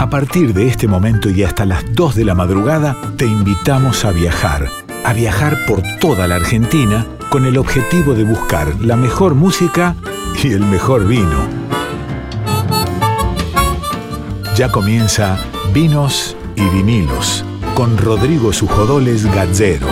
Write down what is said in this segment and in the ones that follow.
A partir de este momento y hasta las 2 de la madrugada, te invitamos a viajar, a viajar por toda la Argentina con el objetivo de buscar la mejor música y el mejor vino. Ya comienza Vinos y Vinilos con Rodrigo Sujodoles Gazzero.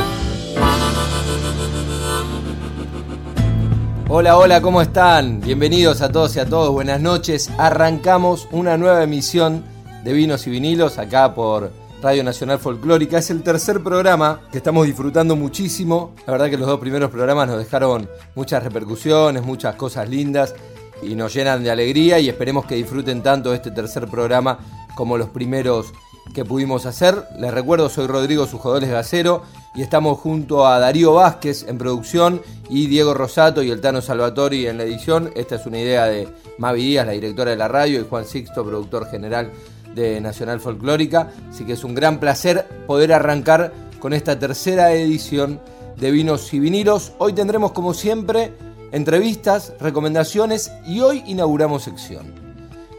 Hola, hola, ¿cómo están? Bienvenidos a todos y a todos, buenas noches. Arrancamos una nueva emisión de Vinos y Vinilos acá por Radio Nacional Folclórica. Es el tercer programa que estamos disfrutando muchísimo. La verdad que los dos primeros programas nos dejaron muchas repercusiones, muchas cosas lindas y nos llenan de alegría y esperemos que disfruten tanto este tercer programa como los primeros que pudimos hacer. Les recuerdo, soy Rodrigo Sujodoles Gacero y estamos junto a Darío Vázquez en producción y Diego Rosato y el Tano Salvatori en la edición. Esta es una idea de Mavi Díaz, la directora de la radio, y Juan Sixto, productor general de Nacional Folclórica. Así que es un gran placer poder arrancar con esta tercera edición de Vinos y Vinilos. Hoy tendremos, como siempre, entrevistas, recomendaciones y hoy inauguramos sección.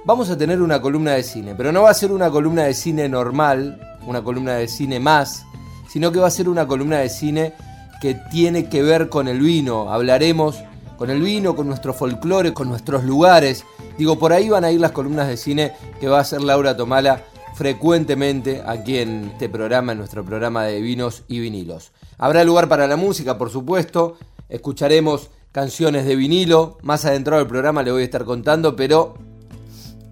Vamos a tener una columna de cine, pero no va a ser una columna de cine normal, una columna de cine más, sino que va a ser una columna de cine que tiene que ver con el vino. Hablaremos con el vino, con nuestro folclore, con nuestros lugares. Digo, por ahí van a ir las columnas de cine que va a hacer Laura Tomala frecuentemente aquí en este programa, en nuestro programa de vinos y vinilos. Habrá lugar para la música, por supuesto. Escucharemos canciones de vinilo. Más adentro del programa le voy a estar contando, pero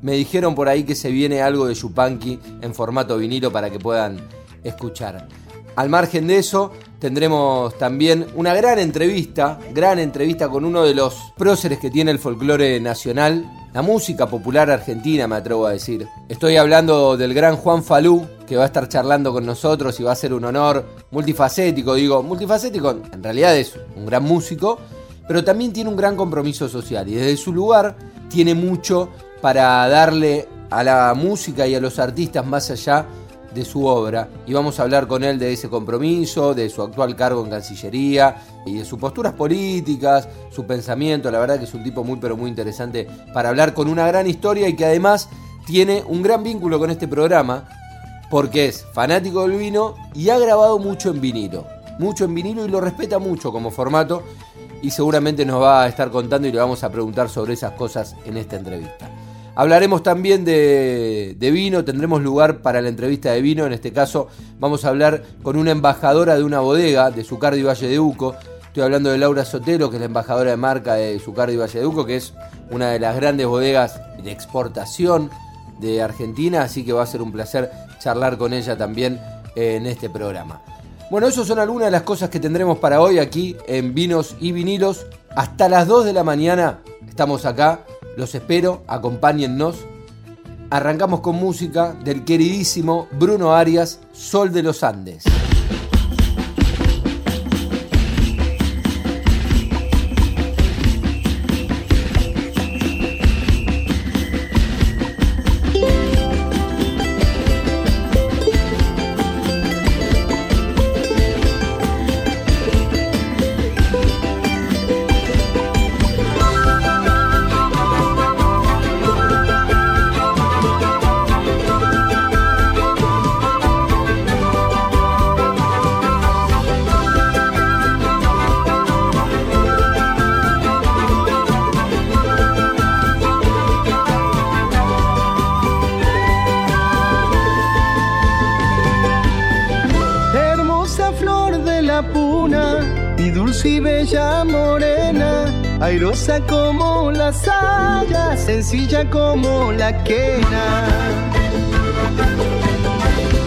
me dijeron por ahí que se viene algo de Yupanqui en formato vinilo para que puedan escuchar. Al margen de eso, tendremos también una gran entrevista, gran entrevista con uno de los próceres que tiene el folclore nacional, la música popular argentina, me atrevo a decir. Estoy hablando del gran Juan Falú, que va a estar charlando con nosotros y va a ser un honor multifacético, digo, multifacético, en realidad es un gran músico, pero también tiene un gran compromiso social y desde su lugar tiene mucho para darle a la música y a los artistas más allá de su obra y vamos a hablar con él de ese compromiso, de su actual cargo en Cancillería y de sus posturas políticas, su pensamiento. La verdad que es un tipo muy pero muy interesante para hablar con una gran historia y que además tiene un gran vínculo con este programa porque es fanático del vino y ha grabado mucho en vinilo. Mucho en vinilo y lo respeta mucho como formato y seguramente nos va a estar contando y le vamos a preguntar sobre esas cosas en esta entrevista. Hablaremos también de, vino, tendremos lugar para la entrevista de vino. En este caso, vamos a hablar con una embajadora de una bodega de Zucardi Valle de Uco. Estoy hablando de Laura Sotelo, que es la embajadora de marca de Zucardi Valle de Uco, que es una de las grandes bodegas de exportación de Argentina. Así que va a ser un placer charlar con ella también en este programa. Bueno, esas son algunas de las cosas que tendremos para hoy aquí en Vinos y Vinilos. Hasta las 2 de la mañana estamos acá los espero, acompáñennos. Arrancamos con música del queridísimo Bruno Arias, Sol de los Andes. Airosa como la saya, sencilla como la quena.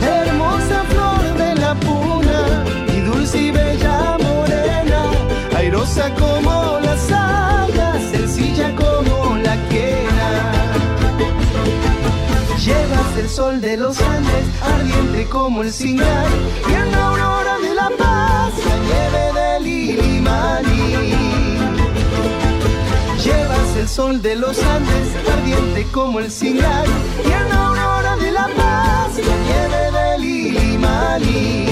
Hermosa flor de la puna y dulce y bella morena, airosa como la saya, sencilla como la quena. Llevas el sol de los Andes, ardiente como el cingal, y en la aurora de la paz, la nieve del Ilimani. Llevas el sol de los Andes, ardiente como el en la aurora de la paz, nieve del Ilimani.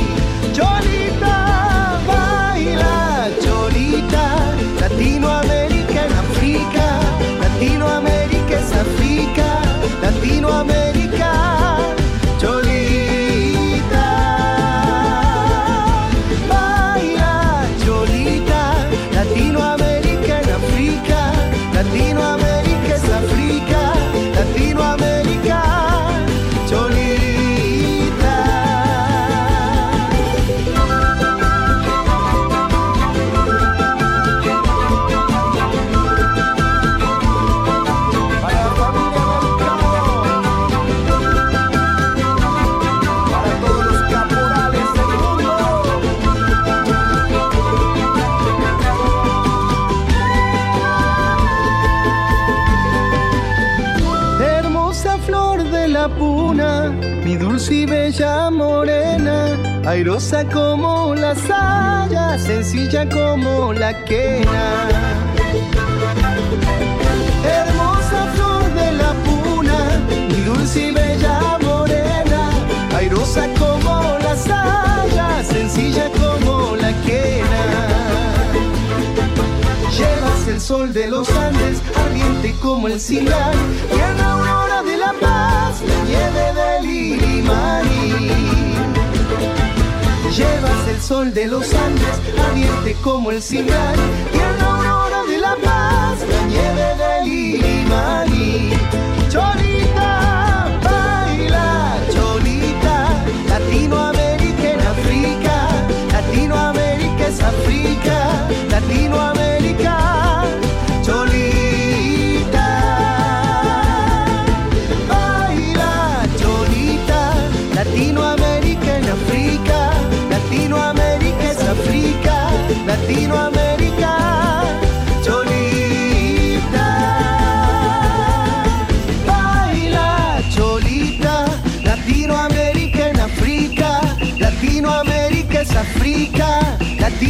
Cholita, baila, cholita, Latinoamérica en África, Latinoamérica es África, Latinoamérica. Mi dulce y bella morena, airosa como la saya, sencilla como la quena. Hermosa flor de la puna, mi dulce y bella morena, airosa como la saya, sencilla como la quena. Llevas el sol de los Andes, ardiente como el cigar, y de la paz, la nieve del Ilimani. Llevas el sol de los Andes, ardiente como el cigar, y la aurora de la paz, la nieve del Ilimani.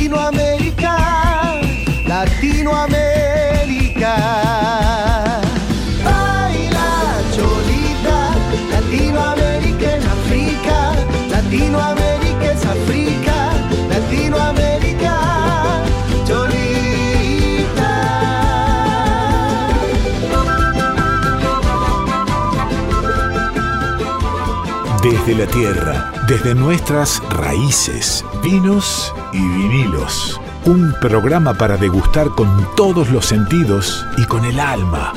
Latinoamérica, Latinoamérica. Baila, cholita, Latinoamérica en África, Latinoamérica es África, Latinoamérica, cholita. Desde la tierra, desde nuestras raíces, vinos y vinilos. Un programa para degustar con todos los sentidos y con el alma.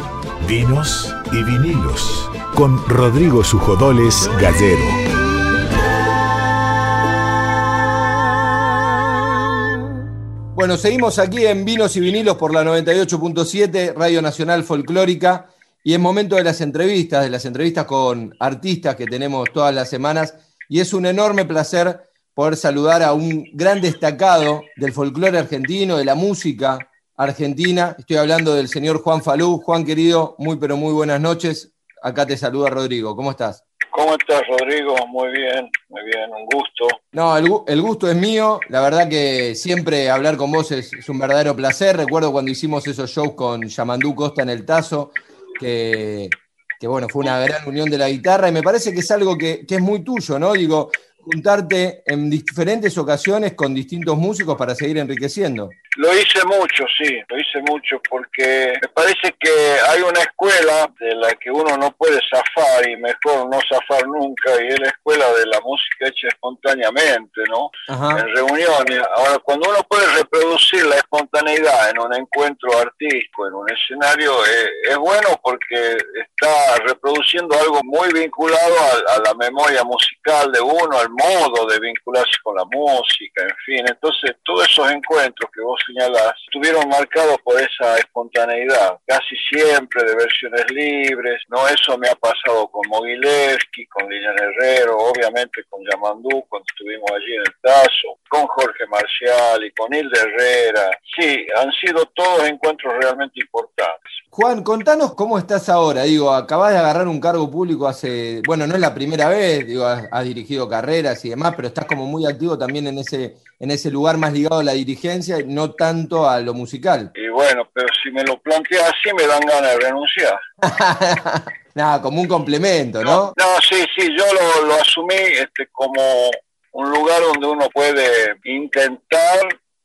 Vinos y vinilos. Con Rodrigo Sujodoles Gallero. Bueno, seguimos aquí en Vinos y Vinilos por la 98.7, Radio Nacional Folclórica, y es momento de las entrevistas, de las entrevistas con artistas que tenemos todas las semanas, y es un enorme placer poder saludar a un gran destacado del folclore argentino, de la música argentina. Estoy hablando del señor Juan Falú. Juan querido, muy pero muy buenas noches. Acá te saluda Rodrigo. ¿Cómo estás? ¿Cómo estás, Rodrigo? Muy bien, muy bien, un gusto. No, el, gu- el gusto es mío. La verdad que siempre hablar con vos es, es un verdadero placer. Recuerdo cuando hicimos esos shows con Yamandú Costa en el Tazo, que, que, bueno, fue una gran unión de la guitarra y me parece que es algo que, que es muy tuyo, ¿no? Digo, juntarte en diferentes ocasiones con distintos músicos para seguir enriqueciendo. Lo hice mucho, sí, lo hice mucho porque me parece que hay una escuela de la que uno no puede zafar y mejor no zafar nunca y es la escuela de la música hecha espontáneamente, ¿no? Ajá. En reuniones. Ahora, cuando uno puede reproducir la espontaneidad en un encuentro artístico, en un escenario, eh, es bueno porque está reproduciendo algo muy vinculado a, a la memoria musical de uno, al modo de vincularse con la música, en fin. Entonces, todos esos encuentros que vos señalás estuvieron marcados por esa espontaneidad, casi siempre de versiones libres, ¿no? Eso me ha pasado con Mogilevsky, con Lilian Herrero, obviamente con Yamandú, cuando estuvimos allí en el Tazo, con Jorge Marcial y con Hilda Herrera. Sí, han sido todos encuentros realmente importantes. Juan, contanos cómo estás ahora. Digo, acabas de agarrar un cargo público hace, bueno, no es la primera vez, digo, has, has dirigido carreras y demás, pero estás como muy activo también en ese, en ese lugar más ligado a la dirigencia y no tanto a lo musical. Y bueno, pero si me lo planteas así me dan ganas de renunciar. Nada, como un complemento, ¿no? No, sí, sí, yo lo, lo asumí este, como un lugar donde uno puede intentar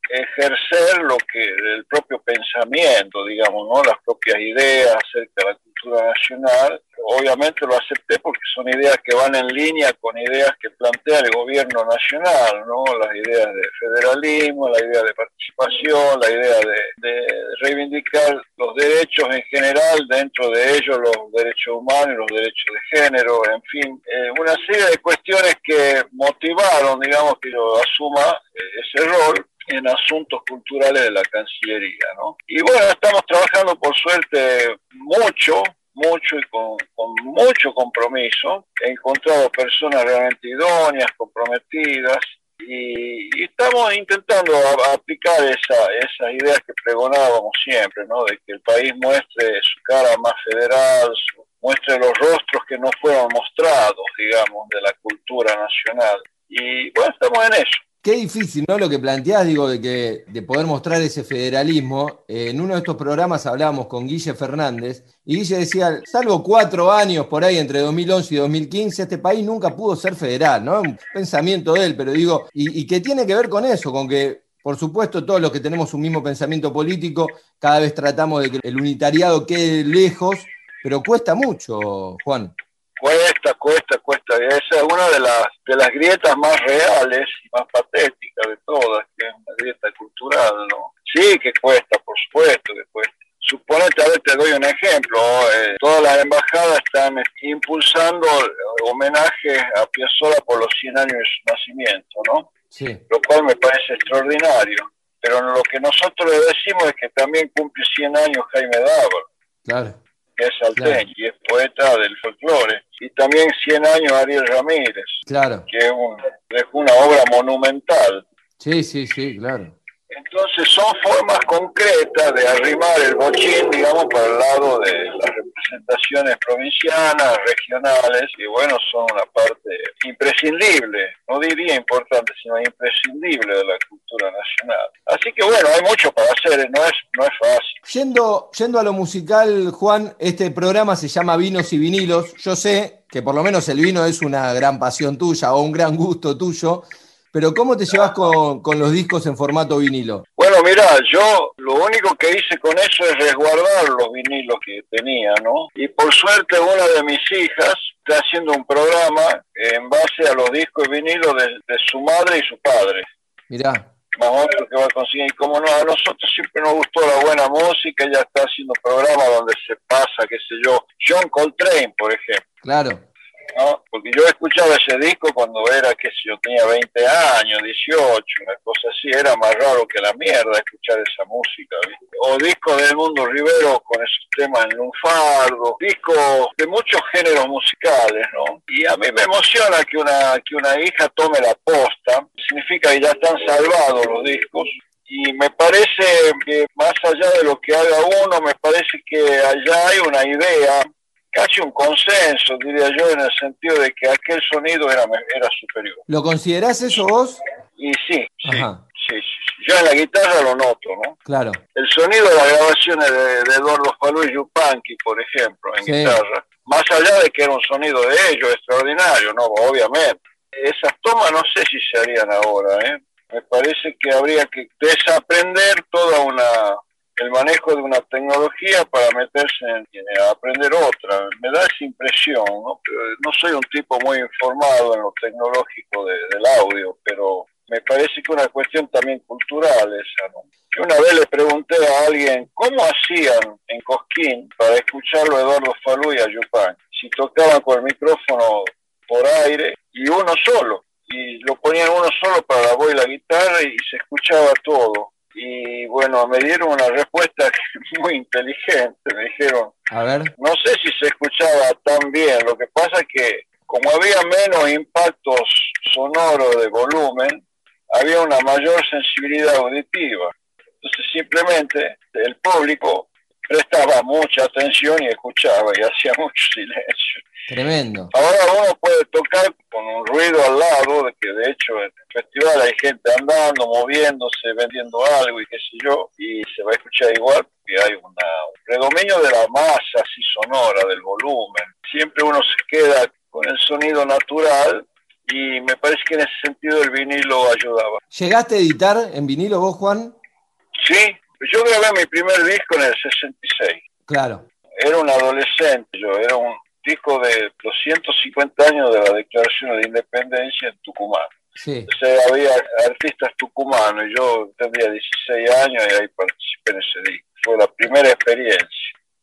ejercer lo que el propio pensamiento, digamos, ¿no? Las propias ideas acerca de la cultura nacional. Obviamente lo acepté porque son ideas que van en línea con ideas que plantea el gobierno nacional, ¿no? Las ideas de federalismo, la idea de participación, la idea de, reivindicar los derechos en general, dentro de ellos los derechos humanos y los derechos de género, en fin, eh, una serie de cuestiones que motivaron, digamos, que yo asuma eh, ese rol en asuntos culturales de la Cancillería, ¿no? Y bueno, estamos trabajando por suerte mucho, mucho y con, con mucho compromiso. He encontrado personas realmente idóneas, comprometidas, y, y estamos intentando a- aplicar esa, esas ideas que pregonábamos siempre, ¿no? De que el país muestre su cara más federal, su- muestre los rostros que no fueron mostrados digamos, de la cultura nacional. Y bueno, estamos en eso. Qué difícil, ¿no? Lo que planteás, digo, de que de poder mostrar ese federalismo. Eh, en uno de estos programas hablábamos con Guille Fernández y Guille decía, salvo cuatro años por ahí entre 2011 y 2015, este país nunca pudo ser federal, ¿no? Un pensamiento de él, pero digo, y, y que tiene que ver con eso, con que por supuesto, todos los que tenemos un mismo pensamiento político, cada vez tratamos de que el unitariado quede lejos, pero cuesta mucho, Juan. Cuesta, cuesta, cuesta. Esa es una de las, de las grietas más reales y más patéticas de todas, que es una grieta cultural, ¿no? Sí que cuesta, por supuesto que cuesta. Suponete, a ver, te doy un ejemplo. Eh, todas las embajadas están impulsando homenajes a Piazzolla por los 100 años de su nacimiento, ¿no? Sí. Lo cual me parece extraordinario. Pero lo que nosotros le decimos es que también cumple 100 años Jaime Dávar Claro. Que es salteño y es poeta del folclore. Y también 100 años Ariel Ramírez, Claro. que es, un- es una obra monumental. Sí, sí, sí, claro. Entonces son formas concretas de arrimar el bochín, digamos, para el lado de las representaciones provincianas, regionales, y bueno, son una parte imprescindible, no diría importante, sino imprescindible de la cultura nacional. Así que bueno, hay mucho para hacer, no es, no es fácil. Yendo, yendo a lo musical, Juan, este programa se llama Vinos y Vinilos. Yo sé que por lo menos el vino es una gran pasión tuya o un gran gusto tuyo, pero ¿cómo te llevas con, con los discos en formato vinilo? Bueno, mira, yo lo único que hice con eso es resguardar los vinilos que tenía, ¿no? Y por suerte una de mis hijas está haciendo un programa en base a los discos de vinilo de, de su madre y su padre. Mirá, Más o menos que va a conseguir. Y como no, a nosotros siempre nos gustó la buena música, ella está haciendo programas donde se pasa, qué sé yo, John Coltrane, por ejemplo. claro. ¿No? Porque yo escuchaba ese disco cuando era, qué sé yo, tenía 20 años, 18, una cosa así, era más raro que la mierda escuchar esa música, ¿viste? O discos del mundo Rivero con esos temas en lunfardo, discos de muchos géneros musicales, ¿no? Y a mí me emociona que una, que una hija tome la posta, significa que ya están salvados los discos, y me parece que más allá de lo que haga uno, me parece que allá hay una idea casi un consenso, diría yo, en el sentido de que aquel sonido era, era superior. ¿Lo considerás eso vos? Y sí, sí, Ajá. sí, sí, sí. Yo en la guitarra lo noto, ¿no? Claro. El sonido de las grabaciones de, de Eduardo Falú y Yupanqui, por ejemplo, en Sí. guitarra, más allá de que era un sonido de ellos extraordinario, ¿no? Obviamente. Esas tomas no sé si se harían ahora, ¿eh? Me parece que habría que desaprender toda una el manejo de una tecnología para meterse en, en aprender otra. Me da esa impresión, ¿no? No soy un tipo muy informado en lo tecnológico de- del audio, pero me parece que una cuestión también cultural esa, ¿no? Una vez le pregunté a alguien cómo hacían en Cosquín para escucharlo a Eduardo Falú y a Yupan, si tocaban con el micrófono por aire y uno solo, y lo ponían uno solo para la voz y la guitarra y se escuchaba todo. Y bueno, me dieron una respuesta muy inteligente, me dijeron, A ver. no sé si se escuchaba tan bien, lo que pasa es que como había menos impactos sonoros de volumen, había una mayor sensibilidad auditiva. Entonces simplemente el público prestaba mucha atención y escuchaba y hacía mucho silencio. Tremendo. Ahora uno puede tocar con un ruido al lado, de que de hecho en el festival hay gente andando, moviéndose, vendiendo algo y qué sé yo, y se va a escuchar igual porque hay una, un predominio de la masa así sonora, del volumen. Siempre uno se queda con el sonido natural y me parece que en ese sentido el vinilo ayudaba. ¿Llegaste a editar en vinilo vos, Juan? Sí, yo grabé mi primer disco en el 66. Claro. era un adolescente, yo era un disco de los 150 años de la Declaración de Independencia en Tucumán. Sí. O sea, había artistas tucumanos y yo tendría 16 años y ahí participé en ese disco. Fue la primera experiencia.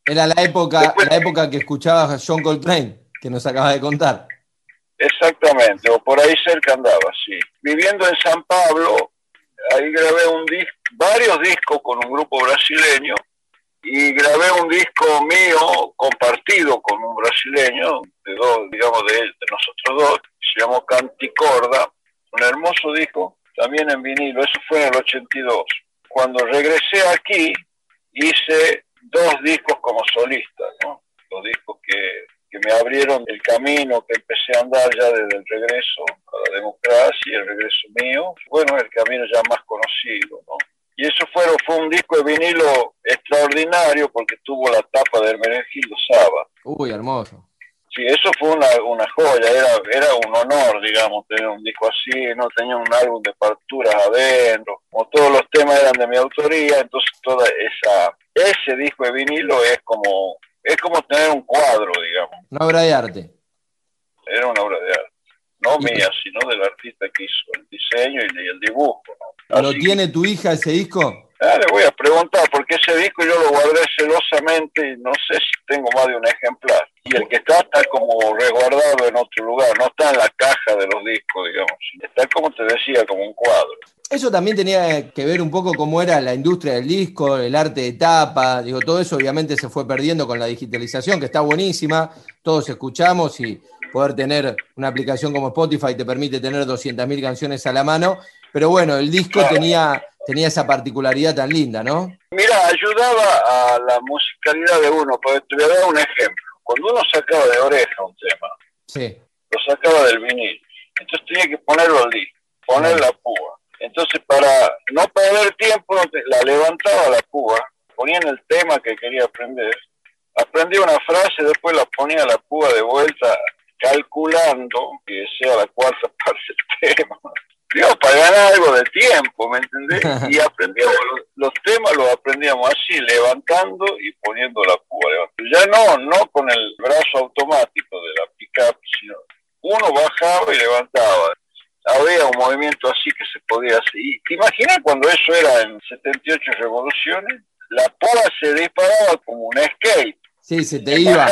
Era la época, Después- la época que escuchabas a John Coltrane, que nos acabas de contar. Exactamente, o por ahí cerca andaba, sí. Viviendo en San Pablo, ahí grabé un disco, varios discos con un grupo brasileño y grabé un disco mío compartido con un brasileño, de dos, digamos, de, de nosotros dos, se llamó Canticorda, un hermoso disco, también en vinilo, eso fue en el 82. Cuando regresé aquí, hice dos discos como solista, ¿no? Los discos que, que me abrieron el camino que empecé a andar ya desde el regreso a la democracia y el regreso mío. Bueno, el camino ya más conocido, ¿no? Y eso fue, fue un disco de vinilo extraordinario porque tuvo la tapa de Hermenegildo Saba. Uy, hermoso. Sí, eso fue una, una joya, era, era un honor, digamos, tener un disco así, no tenía un álbum de partituras adentro, como todos los temas eran de mi autoría, entonces toda esa, ese disco de vinilo es como, es como tener un cuadro, digamos. Una obra de arte. Era una obra de arte, no mía, sino del artista que hizo el diseño y el dibujo. ¿no? ¿Lo tiene tu hija ese disco? Ah, le voy a preguntar, porque ese disco yo lo guardé celosamente y no sé si tengo más de un ejemplar. Y el que está está como resguardado en otro lugar, no está en la caja de los discos, digamos. Está como te decía, como un cuadro. Eso también tenía que ver un poco cómo era la industria del disco, el arte de tapa, digo, todo eso obviamente se fue perdiendo con la digitalización, que está buenísima, todos escuchamos y poder tener una aplicación como Spotify te permite tener 200.000 canciones a la mano, pero bueno, el disco Claro. tenía, tenía esa particularidad tan linda, ¿no? Mira, ayudaba a la musicalidad de uno, porque te voy a dar un ejemplo. Cuando uno sacaba de oreja un tema, Sí, lo sacaba del vinil, entonces tenía que ponerlo al disco, poner la púa. Entonces, para no perder tiempo, la levantaba la púa, ponía en el tema que quería aprender, aprendía una frase, después la ponía la púa de vuelta, calculando que sea la cuarta parte del tema. Digo, para ganar algo de tiempo, ¿me entendés? Y aprendíamos los, temas, los aprendíamos así, levantando y poniendo la púa. Ya no, no con el brazo automático de la pickup, sino uno bajaba y levantaba. Había un movimiento así que se podía hacer. Y te imaginas cuando eso era en 78 revoluciones, la púa se disparaba como un skate. sí, se te iba.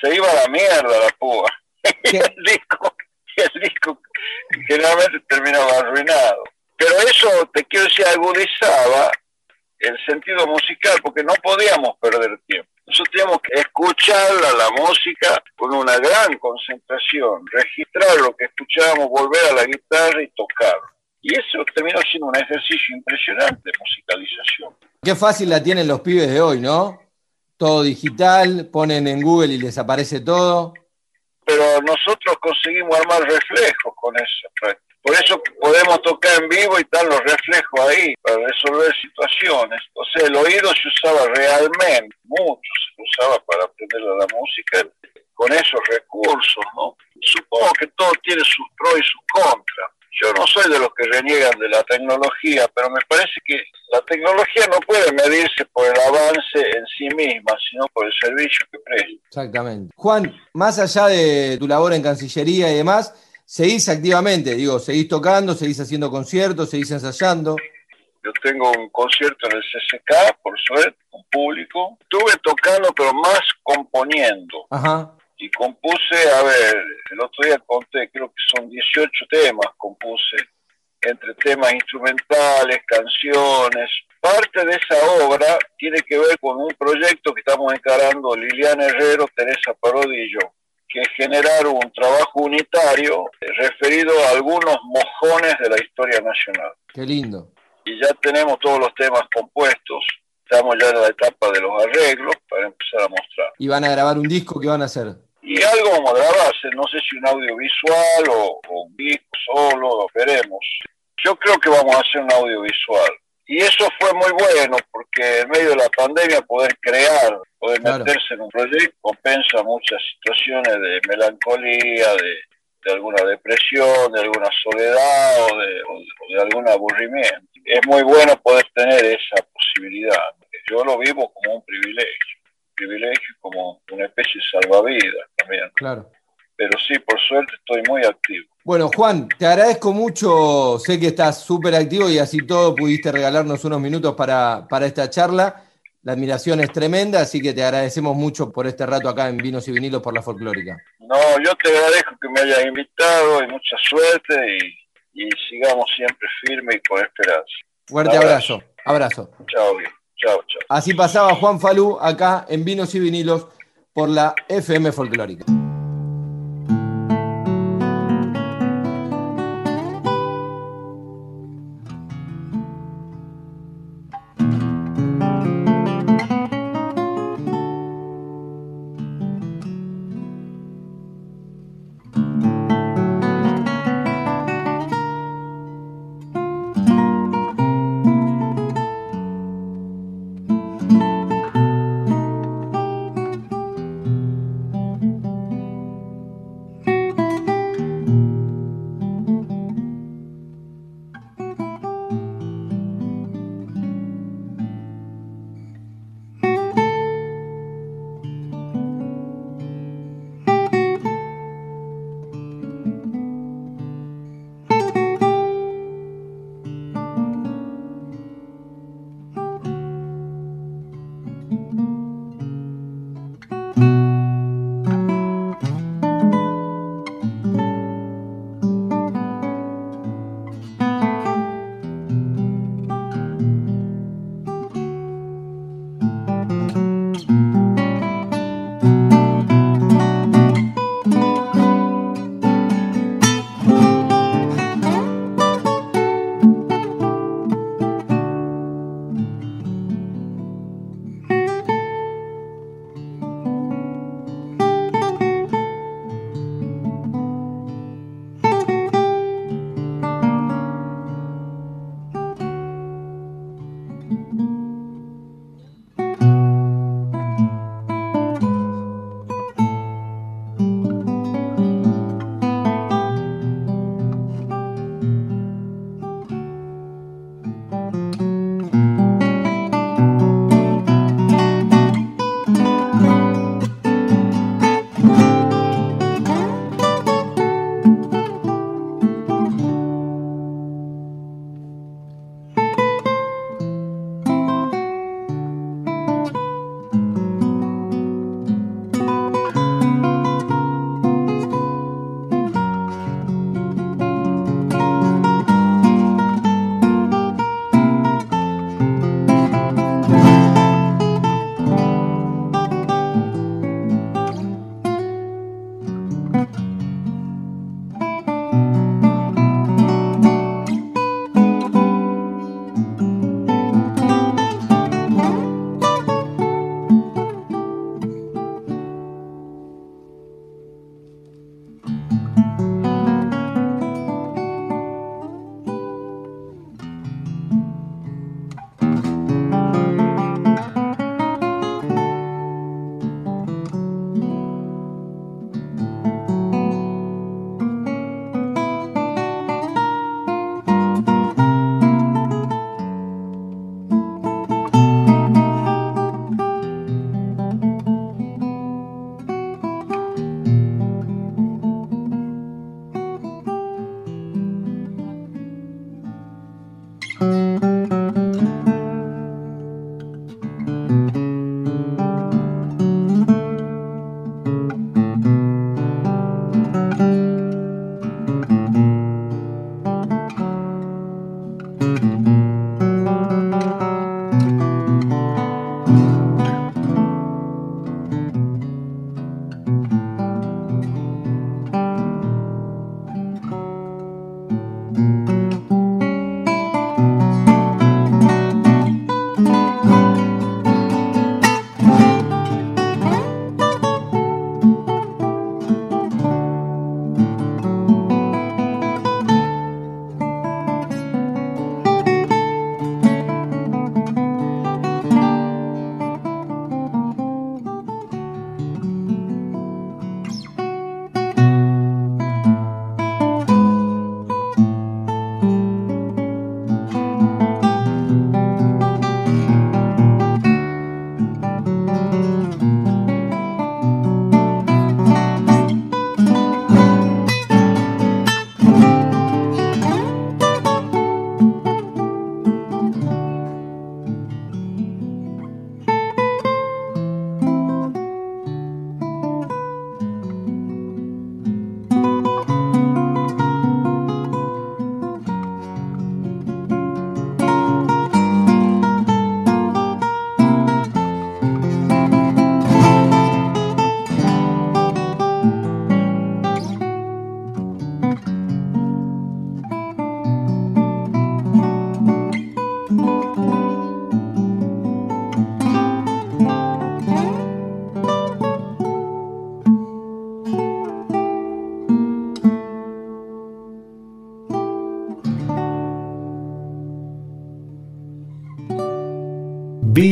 Se iba a la mierda la púa. Y el disco, y el disco generalmente terminaba arruinado. Pero eso, te quiero decir, agudizaba el sentido musical, porque no podíamos perder tiempo. Nosotros teníamos que escuchar la, la música con una gran concentración, registrar lo que escuchábamos, volver a la guitarra y tocar. Y eso terminó siendo un ejercicio impresionante de musicalización. Qué fácil la tienen los pibes de hoy, ¿no? Todo digital, ponen en Google y les aparece todo. pero nosotros conseguimos armar reflejos con eso. Por eso podemos tocar en vivo y están los reflejos ahí para resolver situaciones. O sea, el oído se usaba realmente, mucho se usaba para aprender la música con esos recursos, ¿no? Supongo que todo tiene sus pros y sus contras. Yo no soy de los que reniegan de la tecnología, pero me parece que la tecnología no puede medirse por el avance en sí misma, sino por el servicio que presta. Exactamente. Juan, más allá de tu labor en Cancillería y demás, seguís activamente, digo, seguís tocando, seguís haciendo conciertos, seguís ensayando. Yo tengo un concierto en el CCK, por suerte, con público. Estuve tocando, pero más componiendo. Ajá. Y compuse, a ver, el otro día conté, creo que son 18 temas compuse, entre temas instrumentales, canciones. Parte de esa obra tiene que ver con un proyecto que estamos encarando Liliana Herrero, Teresa Parodi y yo, que es generar un trabajo unitario referido a algunos mojones de la historia nacional Qué lindo. y ya tenemos todos los temas compuestos. Estamos ya en la etapa de los arreglos para empezar a mostrar. Y van a grabar un disco, ¿qué van a hacer? Y algo vamos a grabarse, no sé si un audiovisual o, o un disco solo, veremos. Yo creo que vamos a hacer un audiovisual. Y eso fue muy bueno, porque en medio de la pandemia poder crear, poder Claro. meterse en un proyecto, compensa muchas situaciones de melancolía, de, de alguna depresión, de alguna soledad o de, o de- o de algún aburrimiento. Es muy bueno poder tener esa posibilidad. Yo lo vivo como un privilegio, privilegio como una especie de salvavidas también. Claro. Pero sí, por suerte estoy muy activo. Bueno, Juan, te agradezco mucho. Sé que estás súper activo y así todo pudiste regalarnos unos minutos para, para esta charla. La admiración es tremenda, así que te agradecemos mucho por este rato acá en Vinos y Vinilos por la Folclórica. No, yo te agradezco que me hayas invitado y mucha suerte y, y sigamos siempre firmes y con esperanza. Fuerte abrazo. Abrazo. Chao, bien. Así pasaba Juan Falú acá en Vinos y Vinilos por la FM Folclórica.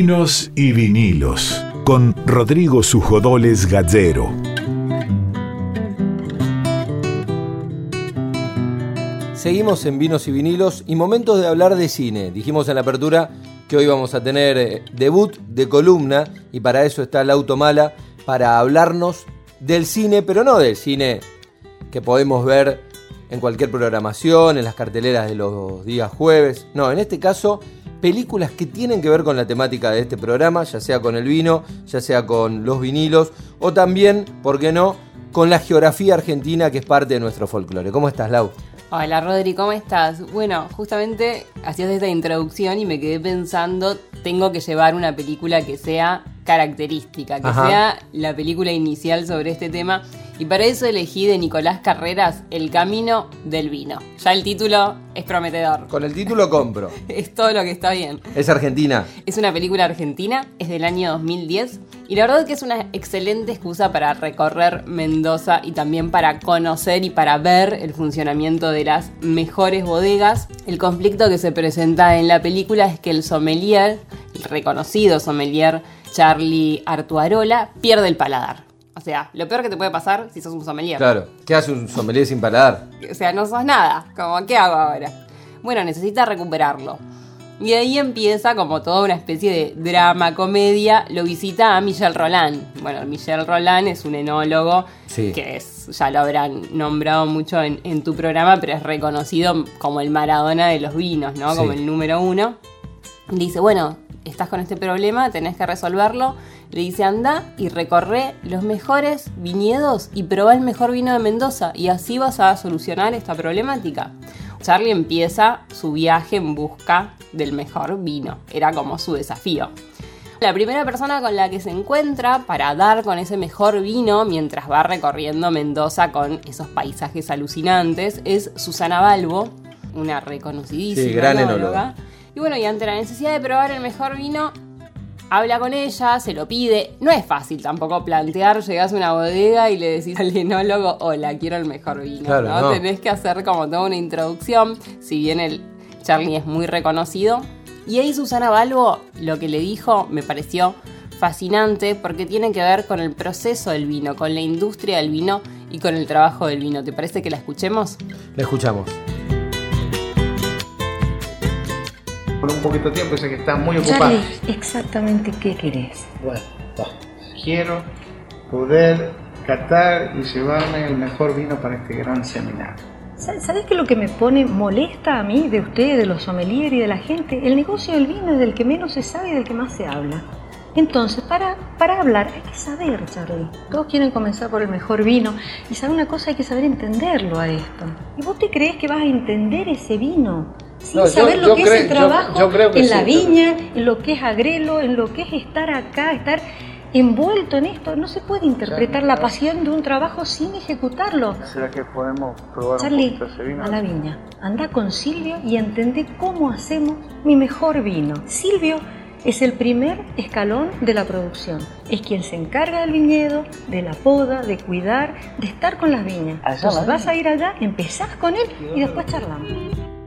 Vinos y vinilos con Rodrigo Sujodoles Gallero. Seguimos en Vinos y Vinilos y momentos de hablar de cine. Dijimos en la apertura que hoy vamos a tener eh, debut de columna y para eso está la Automala para hablarnos del cine, pero no del cine que podemos ver en cualquier programación, en las carteleras de los días jueves. No, en este caso, películas que tienen que ver con la temática de este programa, ya sea con el vino, ya sea con los vinilos, o también, ¿por qué no?, con la geografía argentina que es parte de nuestro folclore. ¿Cómo estás, Lau? Hola Rodri, ¿cómo estás? Bueno, justamente hacías esta introducción y me quedé pensando, tengo que llevar una película que sea característica, que Ajá. sea la película inicial sobre este tema. Y para eso elegí de Nicolás Carreras El Camino del Vino. Ya el título es prometedor. Con el título compro. Es todo lo que está bien. Es Argentina. Es una película argentina, es del año 2010 y la verdad es que es una excelente excusa para recorrer Mendoza y también para conocer y para ver el funcionamiento de las mejores bodegas. El conflicto que se presenta en la película es que el sommelier, el reconocido sommelier Charlie Artuarola, pierde el paladar. O sea, lo peor que te puede pasar si sos un sommelier. Claro. ¿Qué hace un sommelier sin paladar? O sea, no sos nada. Como, ¿qué hago ahora? Bueno, necesita recuperarlo. Y ahí empieza como toda una especie de drama, comedia. Lo visita a Michel Roland. Bueno, Michel Roland es un enólogo Sí. que es, ya lo habrán nombrado mucho en, en tu programa, pero es reconocido como el Maradona de los vinos, ¿no? Sí. Como el número uno. Le dice, bueno, estás con este problema, tenés que resolverlo. Le dice, anda y recorre los mejores viñedos y probá el mejor vino de Mendoza y así vas a solucionar esta problemática. Charlie empieza su viaje en busca del mejor vino. Era como su desafío. La primera persona con la que se encuentra para dar con ese mejor vino mientras va recorriendo Mendoza con esos paisajes alucinantes es Susana Balbo, una reconocidísima Sí, gran enóloga. enóloga. Y bueno, y ante la necesidad de probar el mejor vino, habla con ella, se lo pide. No es fácil tampoco plantear, llegás a una bodega y le decís al enólogo, hola, quiero el mejor vino. Claro, ¿no? no. Tenés que hacer como toda una introducción, si bien el Charlie es muy reconocido. Y ahí Susana Balbo lo que le dijo me pareció fascinante porque tiene que ver con el proceso del vino, con la industria del vino y con el trabajo del vino. ¿Te parece que la escuchemos? La escuchamos. Por un poquito de tiempo, sé que está muy ocupado. Charlie, exactamente qué querés. Bueno, va. quiero poder catar y llevarme el mejor vino para este gran seminario. Sa- ¿Sabés qué lo que me pone molesta a mí de ustedes, de los sommeliers y de la gente? El negocio del vino es del que menos se sabe y del que más se habla. Entonces, para, para hablar hay que saber, Charlie. Todos quieren comenzar por el mejor vino y saber una cosa hay que saber entenderlo a esto. ¿Y vos te crees que vas a entender ese vino? Sin No, yo- saber lo yo que es el trabajo yo creo que en sí, la viña, en lo que es agrelo, en lo que es estar acá, estar envuelto en esto. No se puede interpretar la pasión de un trabajo sin ejecutarlo. ¿Será que podemos probar Charlie, un poquito ese vino? a la viña. Anda con Silvio y entendé cómo hacemos mi mejor vino. Silvio es el primer escalón de la producción. Es quien se encarga del viñedo, de la poda, de cuidar, de estar con las viñas. Allá Entonces va. vas a ir allá, empezás con él y después charlamos.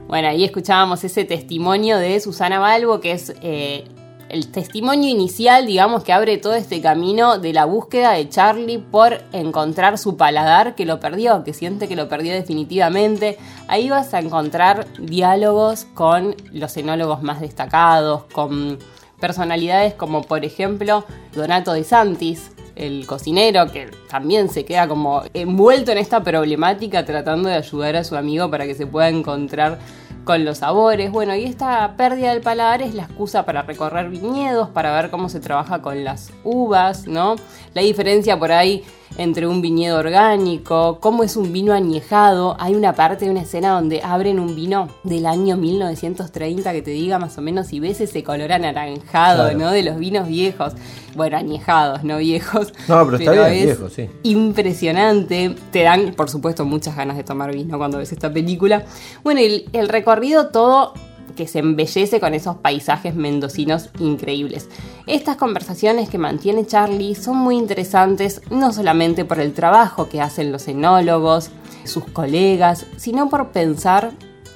Bueno, ahí escuchábamos ese testimonio de Susana Balbo, que es eh, el testimonio inicial, digamos, que abre todo este camino de la búsqueda de Charlie por encontrar su paladar que lo perdió, que siente que lo perdió definitivamente. Ahí vas a encontrar diálogos con los enólogos más destacados, con personalidades como por ejemplo Donato de Santis, el cocinero, que también se queda como envuelto en esta problemática tratando de ayudar a su amigo para que se pueda encontrar con los sabores. Bueno, y esta pérdida del paladar es la excusa para recorrer viñedos, para ver cómo se trabaja con las uvas, ¿no? La diferencia por ahí entre un viñedo orgánico, cómo es un vino añejado. Hay una parte de una escena donde abren un vino del año 1930 que te diga más o menos si ves ese color anaranjado, Claro. ¿no? De los vinos viejos. Bueno, añejados, no viejos. No, pero está bien, es viejo, sí. Impresionante. Te dan, por supuesto, muchas ganas de tomar vino cuando ves esta película. Bueno, el, el recorrido todo que se embellece con esos paisajes mendocinos increíbles. Estas conversaciones que mantiene Charlie son muy interesantes, no solamente por el trabajo que hacen los enólogos, sus colegas, sino por pensar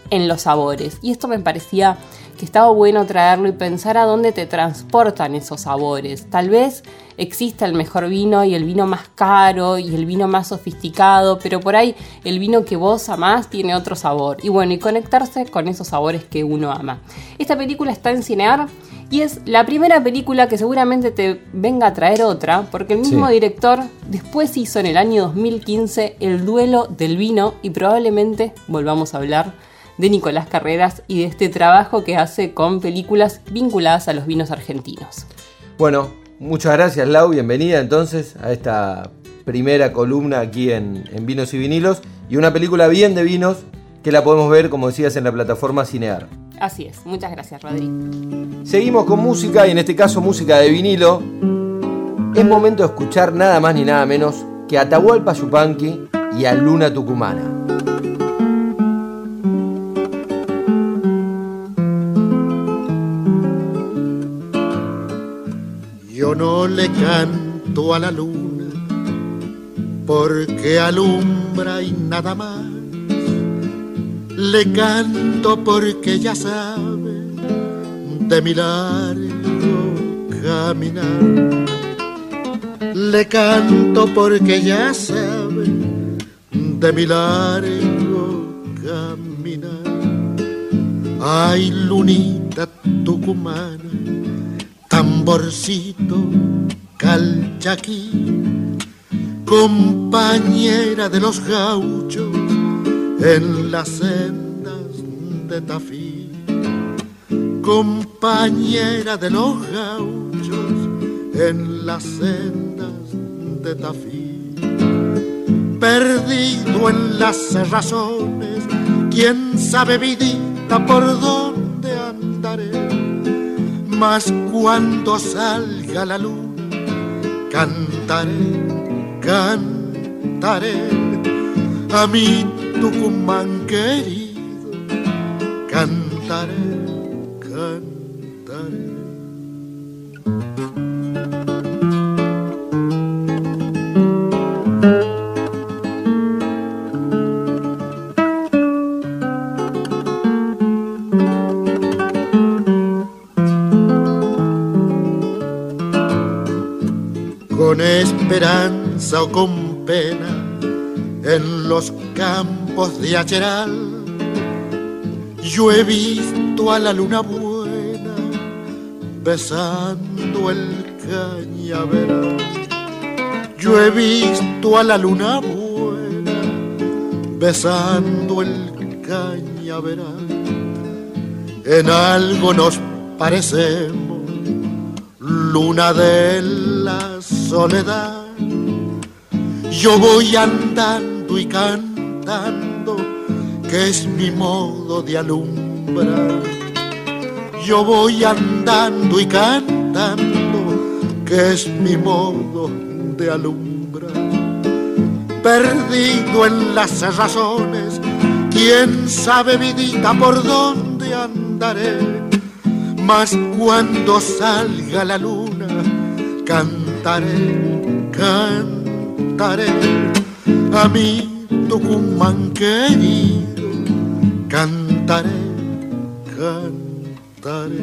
en los sabores. Y esto me parecía que estaba bueno traerlo y pensar a dónde te transportan esos sabores. Tal vez exista el mejor vino y el vino más caro y el vino más sofisticado, pero por ahí el vino que vos amás tiene otro sabor. Y bueno, y conectarse con esos sabores que uno ama. Esta película está en Cinear y es la primera película que seguramente te venga a traer otra, porque el mismo Sí. director después hizo en el año 2015 El duelo del vino y probablemente volvamos a hablar de Nicolás Carreras y de este trabajo que hace con películas vinculadas a los vinos argentinos. Bueno, muchas gracias Lau, bienvenida entonces a esta primera columna aquí en, en Vinos y Vinilos y una película bien de vinos que la podemos ver, como decías, en la plataforma Cinear. Así es, muchas gracias Rodrigo. Seguimos con música y en este caso música de vinilo. Es momento de escuchar nada más ni nada menos que Atahualpa Yupanqui y a Luna Tucumana. No le canto a la luna porque alumbra y nada más. Le canto porque ya sabe de mi largo caminar. Le canto porque ya sabe de mi largo caminar. Ay, lunita tucumana tamborcito calchaquí, compañera de los gauchos en las sendas de Tafí, compañera de los gauchos en las sendas de Tafí, perdido en las razones, quién sabe vidita por dónde mas cuando salga la luna, cantaré, cantaré a mi Tucumán querido, cantaré. Con pena en los campos de Acheral. Yo he visto a la luna buena besando el cañaveral. Yo he visto a la luna buena besando el cañaveral. En algo nos parecemos, luna de la soledad. Yo voy andando y cantando, que es mi modo de alumbrar. Yo voy andando y cantando, que es mi modo de alumbrar. Perdido en las razones, quién sabe vidita por dónde andaré. Mas cuando salga la luna, cantaré, cantaré a mi Tucumán querido, cantaré, cantaré.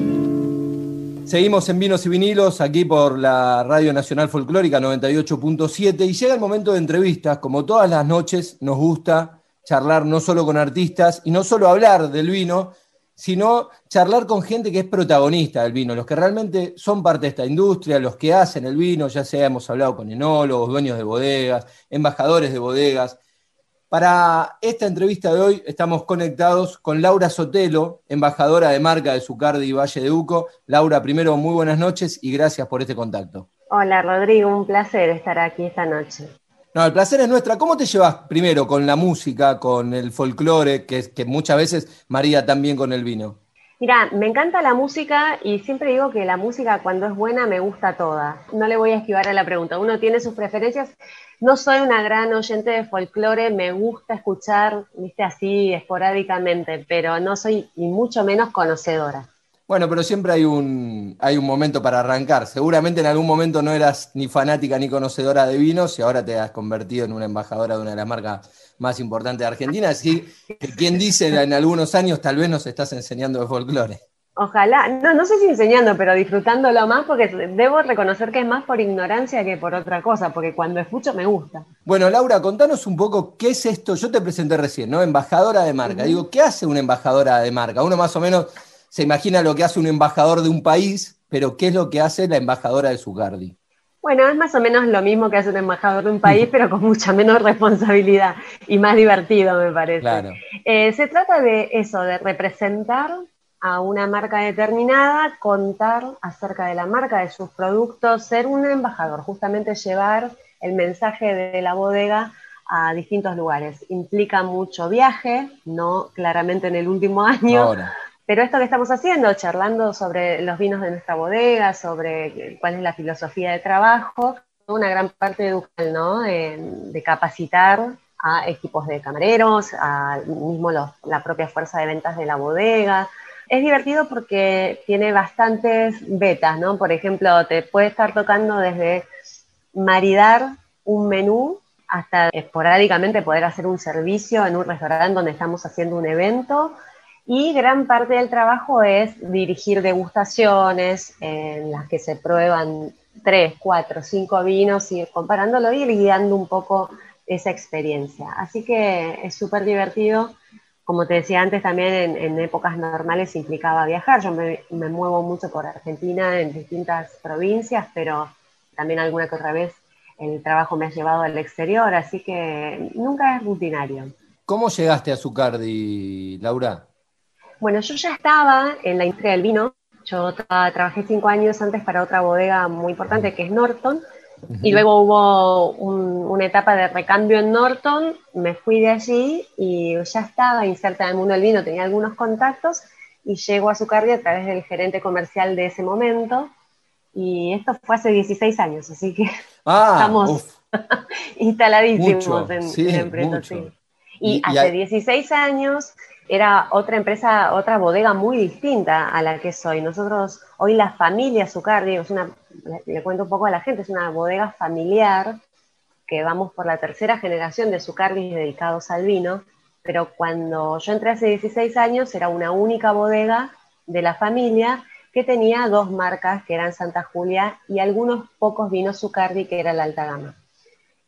Seguimos en Vinos y Vinilos, aquí por la Radio Nacional Folclórica 98.7 y llega el momento de entrevistas. Como todas las noches, nos gusta charlar no solo con artistas y no solo hablar del vino, sino charlar con gente que es protagonista del vino, los que realmente son parte de esta industria, los que hacen el vino, ya sea hemos hablado con enólogos, dueños de bodegas, embajadores de bodegas. Para esta entrevista de hoy estamos conectados con Laura Sotelo, embajadora de marca de Zucardi y Valle de Uco. Laura, primero, muy buenas noches y gracias por este contacto. Hola Rodrigo, un placer estar aquí esta noche. No, el placer es nuestra. ¿Cómo te llevas primero con la música, con el folclore, que, que muchas veces maría también con el vino? Mira, me encanta la música y siempre digo que la música cuando es buena me gusta toda. No le voy a esquivar a la pregunta. Uno tiene sus preferencias. No soy una gran oyente de folclore, me gusta escuchar, viste, así esporádicamente, pero no soy ni mucho menos conocedora. Bueno, pero siempre hay un, hay un momento para arrancar. Seguramente en algún momento no eras ni fanática ni conocedora de vinos y ahora te has convertido en una embajadora de una de las marcas más importantes de Argentina. Así que quien dice en algunos años tal vez nos estás enseñando de folclore. Ojalá, no, no sé si enseñando, pero disfrutándolo más, porque debo reconocer que es más por ignorancia que por otra cosa, porque cuando escucho me gusta. Bueno, Laura, contanos un poco qué es esto. Yo te presenté recién, ¿no? Embajadora de marca. Digo, ¿qué hace una embajadora de marca? Uno más o menos se imagina lo que hace un embajador de un país, pero ¿qué es lo que hace la embajadora de Zucardi? Bueno, es más o menos lo mismo que hace un embajador de un país, pero con mucha menos responsabilidad y más divertido, me parece. Claro. Eh, se trata de eso, de representar a una marca determinada, contar acerca de la marca, de sus productos, ser un embajador, justamente llevar el mensaje de la bodega a distintos lugares. Implica mucho viaje, no claramente en el último año, pero esto que estamos haciendo, charlando sobre los vinos de nuestra bodega, sobre cuál es la filosofía de trabajo, una gran parte educativa, ¿no? de capacitar a equipos de camareros, a mismo la propia fuerza de ventas de la bodega, es divertido porque tiene bastantes betas, ¿no? Por ejemplo, te puede estar tocando desde maridar un menú hasta esporádicamente poder hacer un servicio en un restaurante donde estamos haciendo un evento. Y gran parte del trabajo es dirigir degustaciones en las que se prueban tres, cuatro, cinco vinos y comparándolo y guiando un poco esa experiencia. Así que es súper divertido como te decía antes, también en, épocas normales implicaba viajar. Yo me, muevo mucho por Argentina en distintas provincias, pero también alguna que otra vez el trabajo me ha llevado al exterior, así que nunca es rutinario. ¿Cómo llegaste a Zucardi, Laura? Bueno, yo ya estaba en la industria del vino. Yo trabajé cinco años antes para otra bodega muy importante que es Norton, y luego hubo una etapa de recambio en Norton, me fui de allí y ya estaba inserta en el mundo del vino, tenía algunos contactos y llego a Zucardi a través del gerente comercial de ese momento. Y esto fue hace 16 años, así que ah, estamos instaladísimos en, la empresa. Y, hace 16 años era otra empresa, otra bodega muy distinta a la que soy. Nosotros, hoy la familia Zucardi, es una, le cuento un poco a la gente, es una bodega familiar que vamos por la tercera generación de Zucardi dedicados al vino, pero cuando yo entré hace 16 años era una única bodega de la familia que tenía dos marcas que eran Santa Julia y algunos pocos vinos Zucardi que era la alta gama.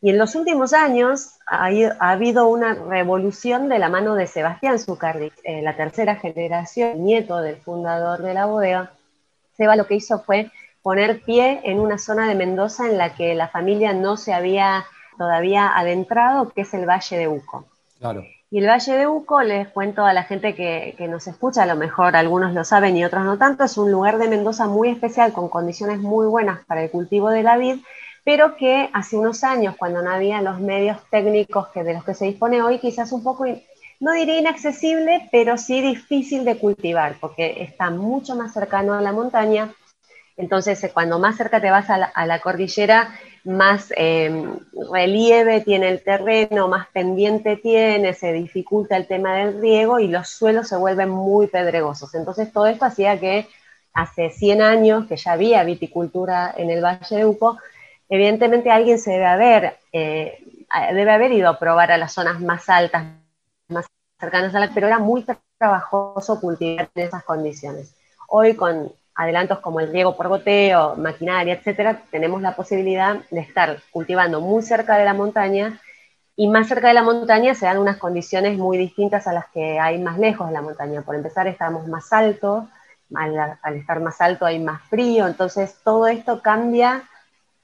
Y en los últimos años ha, habido una revolución de la mano de Sebastián Zucardi, eh, la tercera generación, nieto del fundador de la bodega. Seba lo que hizo fue poner pie en una zona de Mendoza en la que la familia no se había todavía adentrado, que es el Valle de Uco. Claro. Y el Valle de Uco, les cuento a la gente que, que, nos escucha, a lo mejor algunos lo saben y otros no tanto, es un lugar de Mendoza muy especial, con condiciones muy buenas para el cultivo de la vid, pero que hace unos años, cuando no había los medios técnicos que de los que se dispone hoy, quizás un poco, no diría inaccesible, pero sí difícil de cultivar, porque está mucho más cercano a la montaña. Entonces, eh, cuando más cerca te vas a la, cordillera, más em, relieve tiene el terreno, más pendiente tiene, se dificulta el tema del riego y los suelos se vuelven muy pedregosos. Entonces, todo esto hacía que hace 100 años, que ya había viticultura en el Valle de Uco, evidentemente alguien se debe haber, eh, debe haber ido a probar a las zonas más altas, más cercanas a la, pero era muy trabajoso cultivar en esas condiciones. Hoy con adelantos como el riego por goteo, maquinaria, etcétera, tenemos la posibilidad de estar cultivando muy cerca de la montaña y más cerca de la montaña se dan unas condiciones muy distintas a las que hay más lejos de la montaña. Por empezar, estamos más altos, al, al estar más alto hay más frío, entonces todo esto cambia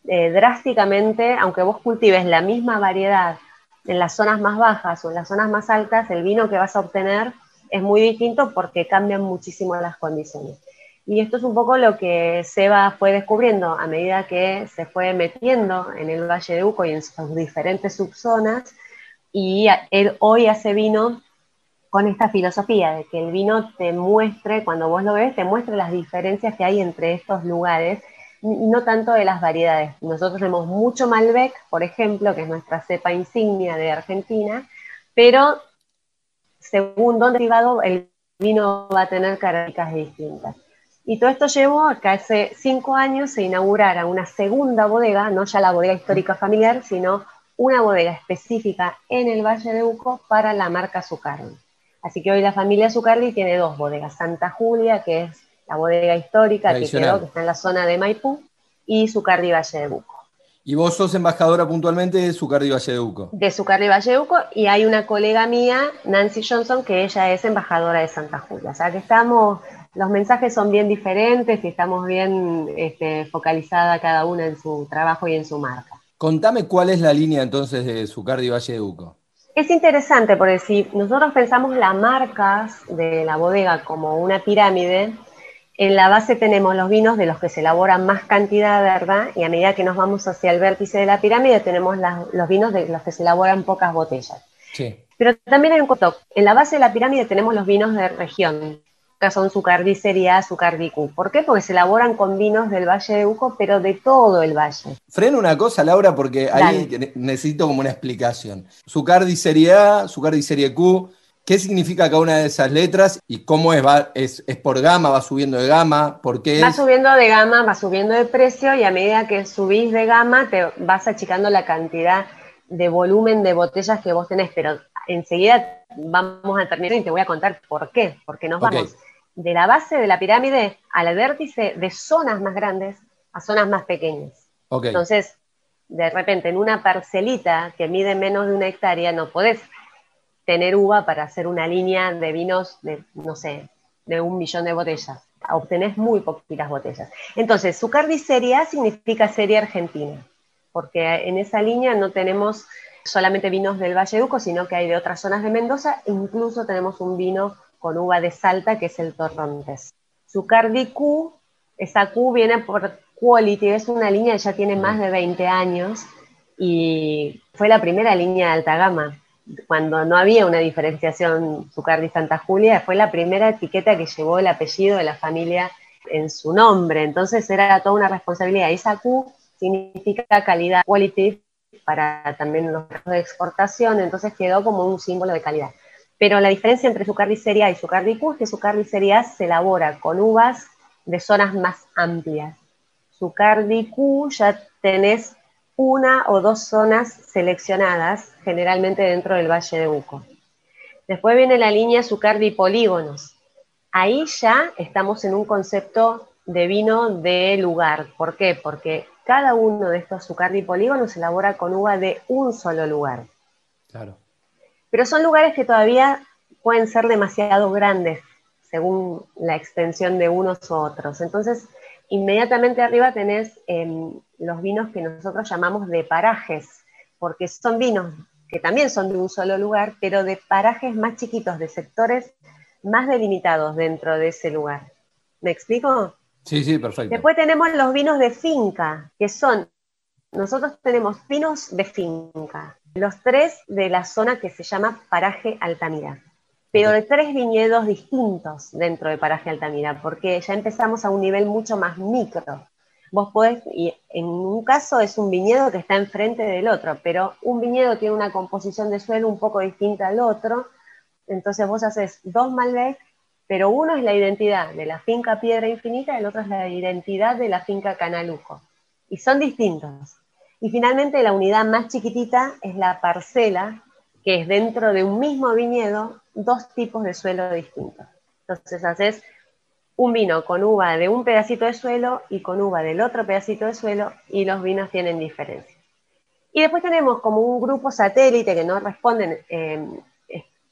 eh, drásticamente, aunque vos cultives la misma variedad en las zonas más bajas o en las zonas más altas, el vino que vas a obtener es muy distinto porque cambian muchísimo las condiciones. Y esto es un poco lo que Seba fue descubriendo a medida que se fue metiendo en el Valle de Uco y en sus diferentes subzonas. Y él hoy hace vino con esta filosofía de que el vino te muestre, cuando vos lo ves, te muestre las diferencias que hay entre estos lugares no tanto de las variedades. Nosotros tenemos mucho Malbec, por ejemplo, que es nuestra cepa insignia de Argentina, pero según dónde derivado el vino va a tener características distintas. Y todo esto llevó a que hace cinco años se inaugurara una segunda bodega, no ya la bodega histórica familiar, sino una bodega específica en el Valle de Uco para la marca Zucardi. Así que hoy la familia Zucardi tiene dos bodegas, Santa Julia, que es la bodega histórica que quedó, que está en la zona de Maipú, y Zucardi Valle de Buco. Y vos sos embajadora puntualmente de Zucardi Valle de Uco. De Zucardi Valle de Buco, y hay una colega mía, Nancy Johnson, que ella es embajadora de Santa Julia. O sea que estamos, los mensajes son bien diferentes y estamos bien este, focalizada cada una en su trabajo y en su marca. Contame cuál es la línea entonces de Zucardi Valle de Uco. Es interesante porque si nosotros pensamos las marcas de la bodega como una pirámide, en la base tenemos los vinos de los que se elaboran más cantidad, ¿verdad? Y a medida que nos vamos hacia el vértice de la pirámide tenemos las- los vinos de los que se elaboran pocas botellas. Sí. Pero también hay un coto. En la base de la pirámide tenemos los vinos de región. Acá son Zucardi Serie A, Zucardi Q. ¿Por qué? Porque se elaboran con vinos del Valle de Uco, pero de todo el valle. Frena una cosa, Laura, porque ahí ne- necesito como una explicación. Zucardi Serie A, Zucardi Serie Q, ¿qué significa cada una de esas letras y cómo es? ¿Va- es, es por gama? ¿Va subiendo de gama? ¿Por qué Va es? subiendo de gama, va subiendo de precio y a medida que subís de gama te vas achicando la cantidad de volumen de botellas que vos tenés, pero enseguida vamos a terminar y te voy a contar por qué, porque nos vamos de la base de la pirámide al vértice de zonas más grandes a zonas más pequeñas. Entonces, de repente, en una parcelita que mide menos de una hectárea, no podés tener uva para hacer una línea de vinos de, no sé, de un millón de botellas. Obtenés muy poquitas botellas. Entonces, Zucardi Serie A significa Serie Argentina, porque en esa línea no tenemos solamente vinos del Valle Uco, sino que hay de otras zonas de Mendoza, e incluso tenemos un vino con uva de Salta, que es el Torrontes. Zucardi Q, esa Q viene por Quality, es una línea que ya tiene más de 20 años y fue la primera línea de alta gama. Cuando no había una diferenciación Zucardi Santa Julia, fue la primera etiqueta que llevó el apellido de la familia en su nombre. Entonces era toda una responsabilidad. Esa Q significa calidad, quality, para también los de exportación, entonces quedó como un símbolo de calidad. Pero la diferencia entre Zucardi Serie y Zucardi Q es que Zucardi se elabora con uvas de zonas más amplias. Zucardi Q ya tenés una o dos zonas seleccionadas, generalmente dentro del Valle de Uco. Después viene la línea Zucardi Polígonos. Ahí ya estamos en un concepto de vino de lugar. ¿Por qué? Porque cada uno de estos Zucardi Polígonos se elabora con uva de un solo lugar. Claro. Pero son lugares que todavía pueden ser demasiado grandes según la extensión de unos u otros. Entonces, inmediatamente arriba tenés em, los vinos que nosotros llamamos de parajes, porque son vinos que también son de un solo lugar, pero de parajes más chiquitos, de sectores más delimitados dentro de ese lugar. ¿Me explico? Sí, sí, perfecto. Después tenemos los vinos de finca, que son, nosotros tenemos vinos de finca, los tres de la zona que se llama Paraje Altamira, pero de tres viñedos distintos dentro de Paraje Altamira, porque ya empezamos a un nivel mucho más micro. Vos podés, y en un caso es un viñedo que está enfrente del otro, pero un viñedo tiene una composición de suelo un poco distinta al otro, entonces vos haces dos Malbec, pero uno es la identidad de la finca Piedra Infinita y el otro es la identidad de la finca Canaluco. Y son distintos. Y finalmente la unidad más chiquitita es la parcela, que es dentro de un mismo viñedo, dos tipos de suelo distintos. Entonces haces un vino con uva de un pedacito de suelo y con uva del otro pedacito de suelo y los vinos tienen diferencia. Y después tenemos como un grupo satélite que no responden eh,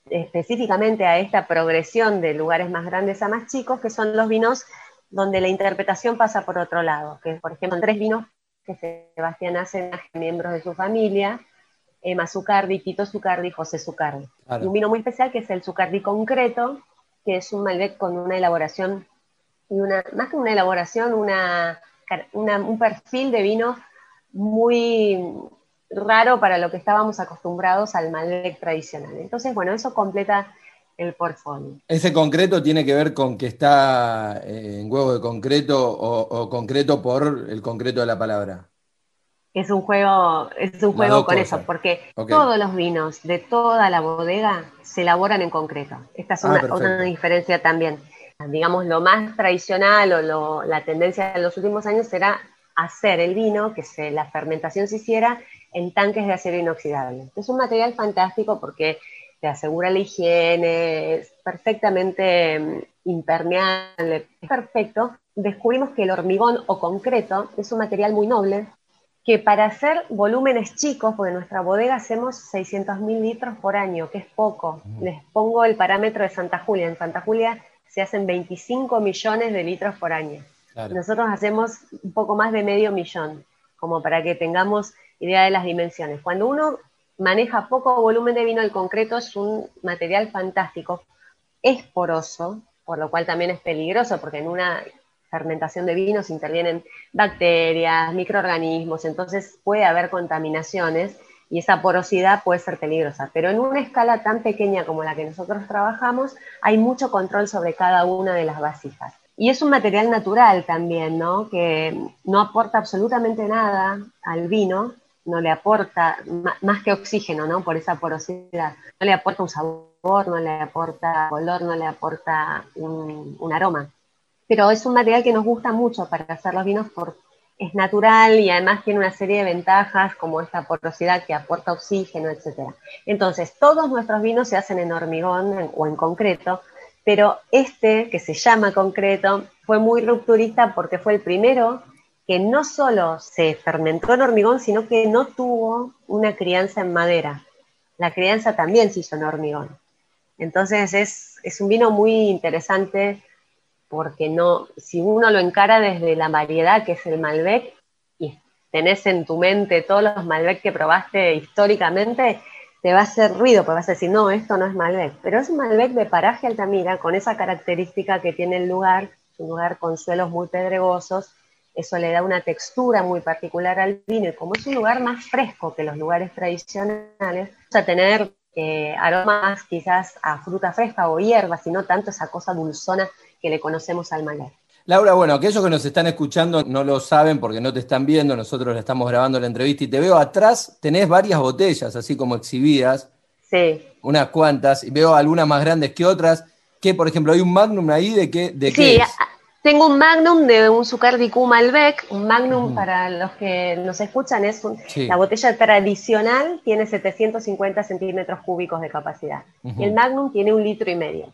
específicamente a esta progresión de lugares más grandes a más chicos, que son los vinos donde la interpretación pasa por otro lado, que por ejemplo son tres vinos que Sebastián hace a miembros de su familia, Emma Zucardi, Tito Zucardi, José Zucardi. Claro. Y un vino muy especial que es el Zucardi concreto, que es un Malbec con una elaboración, y una, más que una elaboración, una, una, un perfil de vino muy raro para lo que estábamos acostumbrados al Malbec tradicional. Entonces, bueno, eso completa el portfolio. ¿Ese concreto tiene que ver con que está eh, en huevo de concreto o, o, concreto por el concreto de la palabra? Es un juego, es un juego con eso, porque okay. todos los vinos de toda la bodega se elaboran en concreto. Esta es una, ah, una diferencia también. Digamos, lo más tradicional o lo, la tendencia de los últimos años será hacer el vino, que se, la fermentación se hiciera en tanques de acero inoxidable. Es un material fantástico porque te asegura la higiene, es perfectamente impermeable, es perfecto, descubrimos que el hormigón o concreto es un material muy noble que para hacer volúmenes chicos, porque en nuestra bodega hacemos 600.000 litros por año, que es poco. Les pongo el parámetro de Santa Julia. En Santa Julia se hacen 25 millones de litros por año. Nosotros hacemos un poco más de medio millón, como para que tengamos idea de las dimensiones. Cuando uno maneja poco volumen de vino, el concreto es un material fantástico. Es poroso, por lo cual también es peligroso, porque en una fermentación de vinos intervienen bacterias, microorganismos, entonces puede haber contaminaciones y esa porosidad puede ser peligrosa. Pero en una escala tan pequeña como la que nosotros trabajamos, hay mucho control sobre cada una de las vasijas. Y es un material natural también, ¿no? Que no aporta absolutamente nada al vino, no le aporta más que oxígeno, ¿no? Por esa porosidad. No le aporta un sabor, no le aporta color, no le aporta un, un aroma pero es un material que nos gusta mucho para hacer los vinos porque es natural y además tiene una serie de ventajas como esta porosidad que aporta oxígeno, etc. Entonces, todos nuestros vinos se hacen en hormigón o en concreto, pero este, que se llama concreto, fue muy rupturista porque fue el primero que no solo se fermentó en hormigón, sino que no tuvo una crianza en madera. La crianza también se hizo en hormigón. Entonces es, es un vino muy interesante porque no, si uno lo encara desde la variedad que es el Malbec y tenés en tu mente todos los Malbec que probaste históricamente, te va a hacer ruido, porque vas a decir, no, esto no es Malbec, pero es un Malbec de paraje Altamira, con esa característica que tiene el lugar, un lugar con suelos muy pedregosos, eso le da una textura muy particular al vino, y como es un lugar más fresco que los lugares tradicionales, vamos a tener eh, aromas quizás a fruta fresca o hierba, sino tanto esa cosa dulzona que le conocemos al Malbec. Laura, bueno, aquellos que nos están escuchando no lo saben porque no te están viendo, nosotros le estamos grabando la entrevista y te veo atrás, tenés varias botellas así como exhibidas. Sí. Unas cuantas, y veo algunas más grandes que otras. Que, por ejemplo, hay un Magnum ahí de qué, de sí, tengo un Magnum de un Zucardicú Malbec. Un Magnum, para los que nos escuchan, es la botella tradicional, tiene 750 centímetros cúbicos de capacidad. Y el Magnum tiene un litro y medio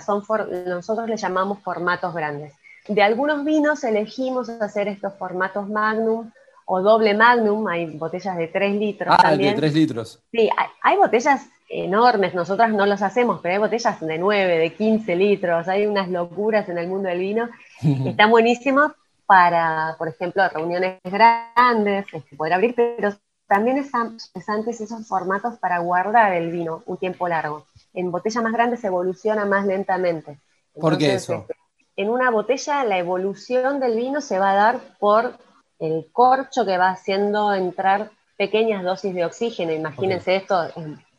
son nosotros le llamamos formatos grandes. De algunos vinos elegimos hacer estos formatos magnum o doble magnum, hay botellas de 3 litros. Ah, de 3 litros. Sí, hay, botellas enormes, nosotras no los hacemos, pero hay botellas de 9, de 15 litros, hay unas locuras en el mundo del vino están buenísimos para, por ejemplo, reuniones grandes, este, poder abrir, pero también están interesantes esos formatos para guardar el vino un tiempo largo en botella más grande se evoluciona más lentamente. ¿Por qué eso? Este, en una botella la evolución del vino se va a dar por el corcho que va haciendo entrar pequeñas dosis de oxígeno. Imagínense esto, es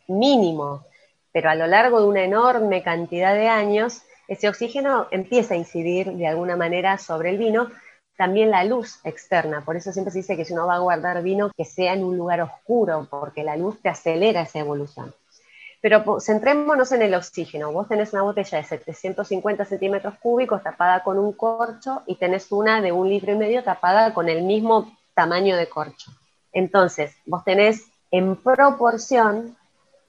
mínimo, pero a lo largo de una enorme cantidad de años, ese oxígeno empieza a incidir de alguna manera sobre el vino, también la luz externa. Por eso siempre se dice que si uno va a guardar vino, que sea en un lugar oscuro, porque la luz te acelera esa evolución. Pero centrémonos en el oxígeno. Vos tenés una botella de 750 centímetros cúbicos tapada con un corcho y tenés una de un litro y medio tapada con el mismo tamaño de corcho. Entonces, vos tenés en proporción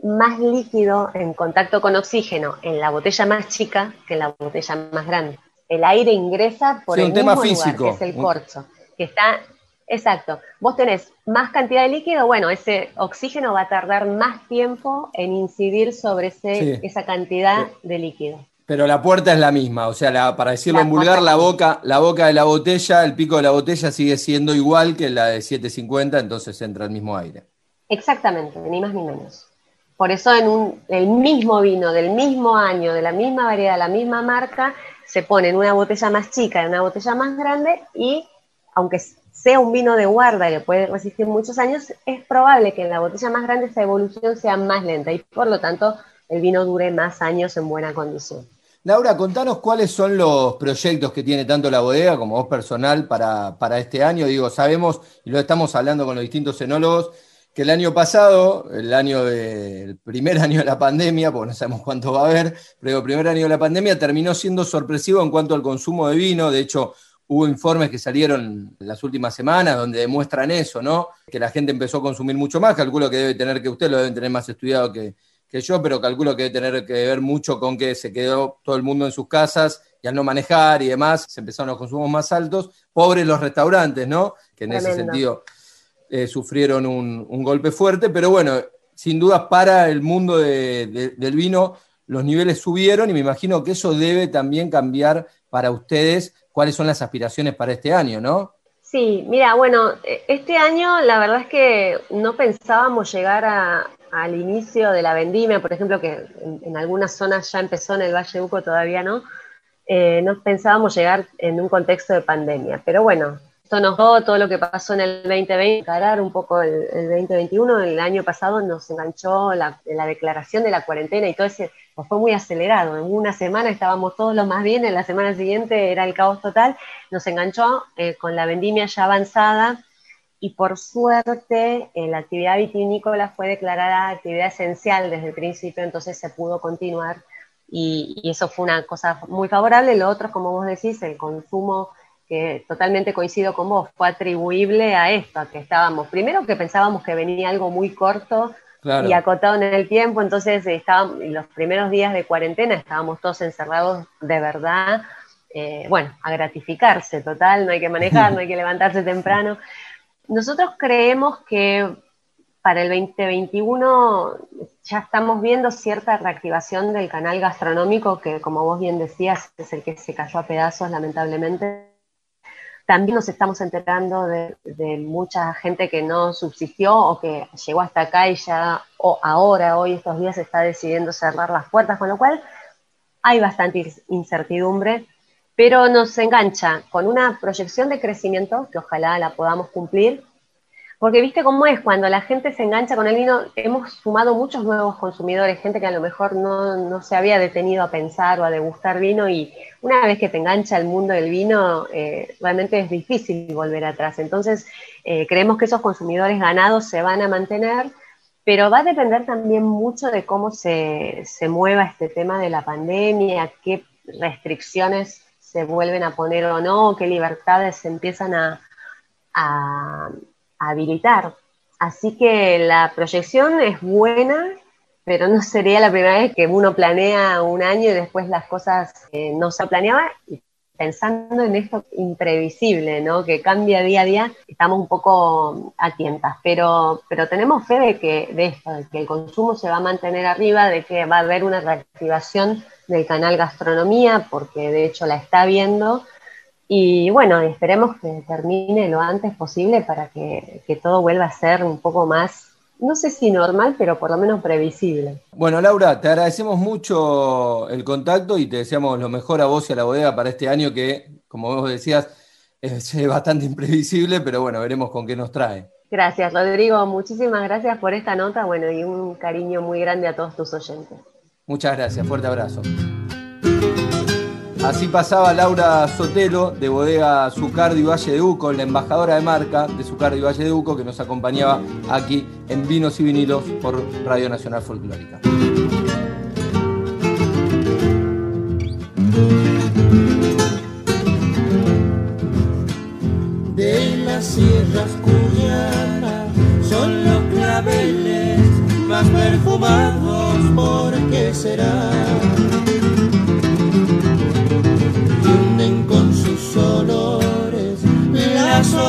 más líquido en contacto con oxígeno en la botella más chica que en la botella más grande. El aire ingresa por el mismo lugar, que es el corcho, que está Exacto. Vos tenés más cantidad de líquido, bueno, ese oxígeno va a tardar más tiempo en incidir sobre ese, esa cantidad de líquido. Pero la puerta es la misma, o sea, para decirlo en vulgar, la boca, la boca de la botella, el pico de la botella sigue siendo igual que la de 750, entonces entra el mismo aire. Exactamente, ni más ni menos. Por eso en un, el mismo vino del mismo año, de la misma variedad, la misma marca, se pone en una botella más chica, en una botella más grande y aunque sea un vino de guarda que puede resistir muchos años, es probable que en la botella más grande esa evolución sea más lenta y por lo tanto el vino dure más años en buena condición. Laura, contanos cuáles son los proyectos que tiene tanto la bodega como vos personal para, para este año. Digo, sabemos, y lo estamos hablando con los distintos enólogos, que el año pasado, el año de, primer año de la pandemia, porque no sabemos cuánto va a haber, pero el primer año de la pandemia terminó siendo sorpresivo en cuanto al consumo de vino. De hecho, Hubo informes que salieron las últimas semanas donde demuestran eso, ¿no? Que la gente empezó a consumir mucho más. Calculo que debe tener que usted lo deben tener más estudiado que, que yo, pero calculo que debe tener que ver mucho con que se quedó todo el mundo en sus casas y al no manejar y demás, se empezaron los consumos más altos. Pobres los restaurantes, ¿no? Que en ese sentido eh, sufrieron un, golpe fuerte, pero bueno, sin duda para el mundo del vino los niveles subieron y me imagino que eso debe también cambiar para ustedes cuáles son las aspiraciones para este año, ¿no? Sí, mira, bueno, e, este año la verdad es que no pensábamos llegar al inicio de la vendimia, por ejemplo, que en, algunas zonas ya empezó en el Valle Uco, todavía no, eh, no pensábamos llegar en un contexto de pandemia, pero bueno, esto nos dio todo lo que pasó en el 2020, encarar un poco el, 2021, el año pasado nos enganchó la, la declaración de la cuarentena y todo ese pues fue muy acelerado. En una semana estábamos todos lo más bien, en la semana siguiente era el caos total. Nos enganchó eh, con la vendimia ya avanzada y por suerte eh, la actividad vitivinícola fue declarada actividad esencial desde el principio, entonces se pudo continuar y, eso fue una cosa muy favorable. Lo otro, como vos decís, el consumo que totalmente coincido con vos, fue atribuible a esto, a que estábamos, primero que pensábamos que venía algo muy corto y acotado en el tiempo, entonces estábamos, los primeros días de cuarentena estábamos todos encerrados de verdad, eh, bueno, a gratificarse, total, no hay que manejar, no hay que levantarse temprano. Nosotros creemos que para el 2021 ya estamos viendo cierta reactivación del canal gastronómico, que como vos bien decías, es el que se cayó a pedazos lamentablemente también nos estamos enterando de, mucha gente que no subsistió o que llegó hasta acá y ya o ahora, hoy, estos días, está decidiendo cerrar las puertas, con lo cual hay bastante incertidumbre, pero nos engancha con una proyección de crecimiento que ojalá la podamos cumplir porque viste cómo es, cuando la gente se engancha con el vino, hemos sumado muchos nuevos consumidores, gente que a lo mejor no, se había detenido a pensar o a degustar vino y una vez que te engancha el mundo del vino, eh, realmente es difícil volver atrás. Entonces, eh, creemos que esos consumidores ganados se van a mantener, pero va a depender también mucho de cómo se, mueva este tema de la pandemia, qué restricciones se vuelven a poner o no, qué libertades se empiezan a habilitar. Así que la proyección es buena, pero no sería la primera vez que uno planea un año y después las cosas eh, no se planeaba. Y pensando en esto imprevisible, ¿no? que cambia día a día, estamos un poco a tientas, pero, pero tenemos fe de que, de que el consumo se va a mantener arriba, de que va a haber una reactivación del canal gastronomía, porque de hecho la está viendo, y bueno, esperemos que termine lo antes posible para que, todo vuelva a ser un poco más, no sé si normal, pero por lo menos previsible. Bueno, Laura, te agradecemos mucho el contacto y te deseamos lo mejor a vos y a la bodega para este año que, como vos decías, es bastante imprevisible, pero bueno, veremos con qué nos trae. Gracias, Rodrigo. Muchísimas gracias por esta nota, bueno, y un cariño muy grande a todos tus oyentes. Muchas gracias, fuerte abrazo. Así pasaba Laura Sotelo de Bodega Zucardi Valle de Uco, la embajadora de marca de Zucardi Valle de Uco, que nos acompañaba aquí en Vinos y Vinilos por Radio Nacional Folclórica. De las sierras cuyanas son los claveles más perfumados, ¿por qué será?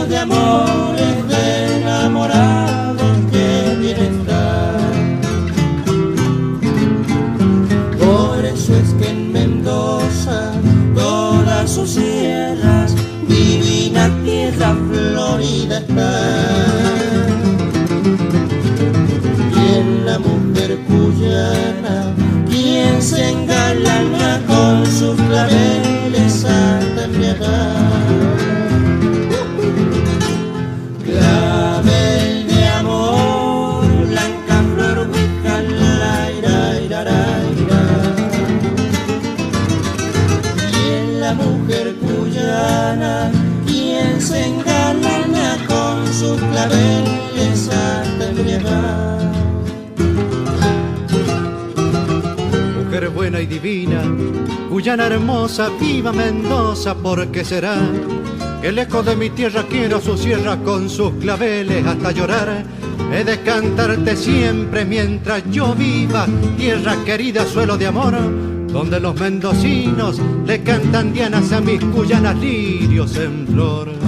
De amores de enamorados que vienen dar. Por eso es que en Mendoza todas sus sierras, divina tierra florida está. Y en la mujer cuyana, quien se engalana con sus claveles hasta embriagar. Mujer buena y divina, Guyana hermosa, viva Mendoza, porque será que lejos de mi tierra quiero su sierra con sus claveles hasta llorar. He de cantarte siempre mientras yo viva, tierra querida, suelo de amor, donde los mendocinos le cantan dianas a mis cuyanas lirios en flor.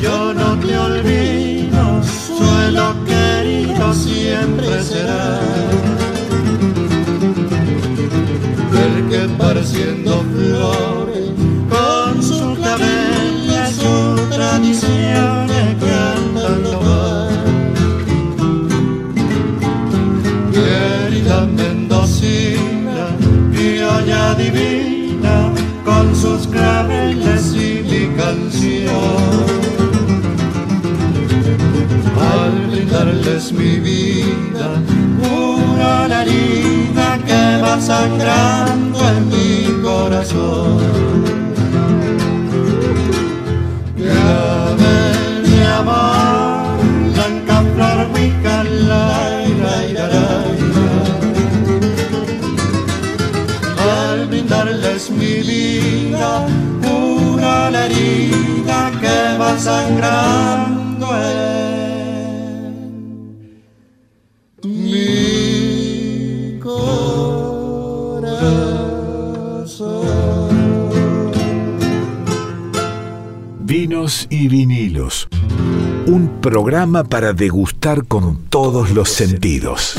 Yo no te olvido, suelo querido siempre será. El que pareciendo flores programa para degustar con todos los sentidos.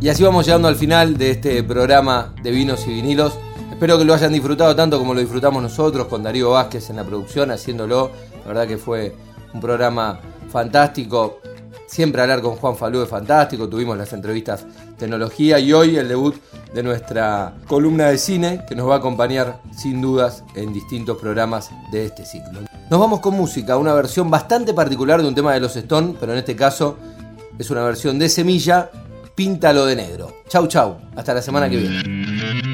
Y así vamos llegando al final de este programa de vinos y vinilos. Espero que lo hayan disfrutado tanto como lo disfrutamos nosotros con Darío Vázquez en la producción, haciéndolo. La verdad que fue un programa fantástico. Siempre hablar con Juan Falú es fantástico. Tuvimos las entrevistas tecnología y hoy el debut de nuestra columna de cine que nos va a acompañar sin dudas en distintos programas de este ciclo. Nos vamos con música, una versión bastante particular de un tema de los Stone, pero en este caso es una versión de Semilla, Píntalo de negro. Chau chau, hasta la semana que viene.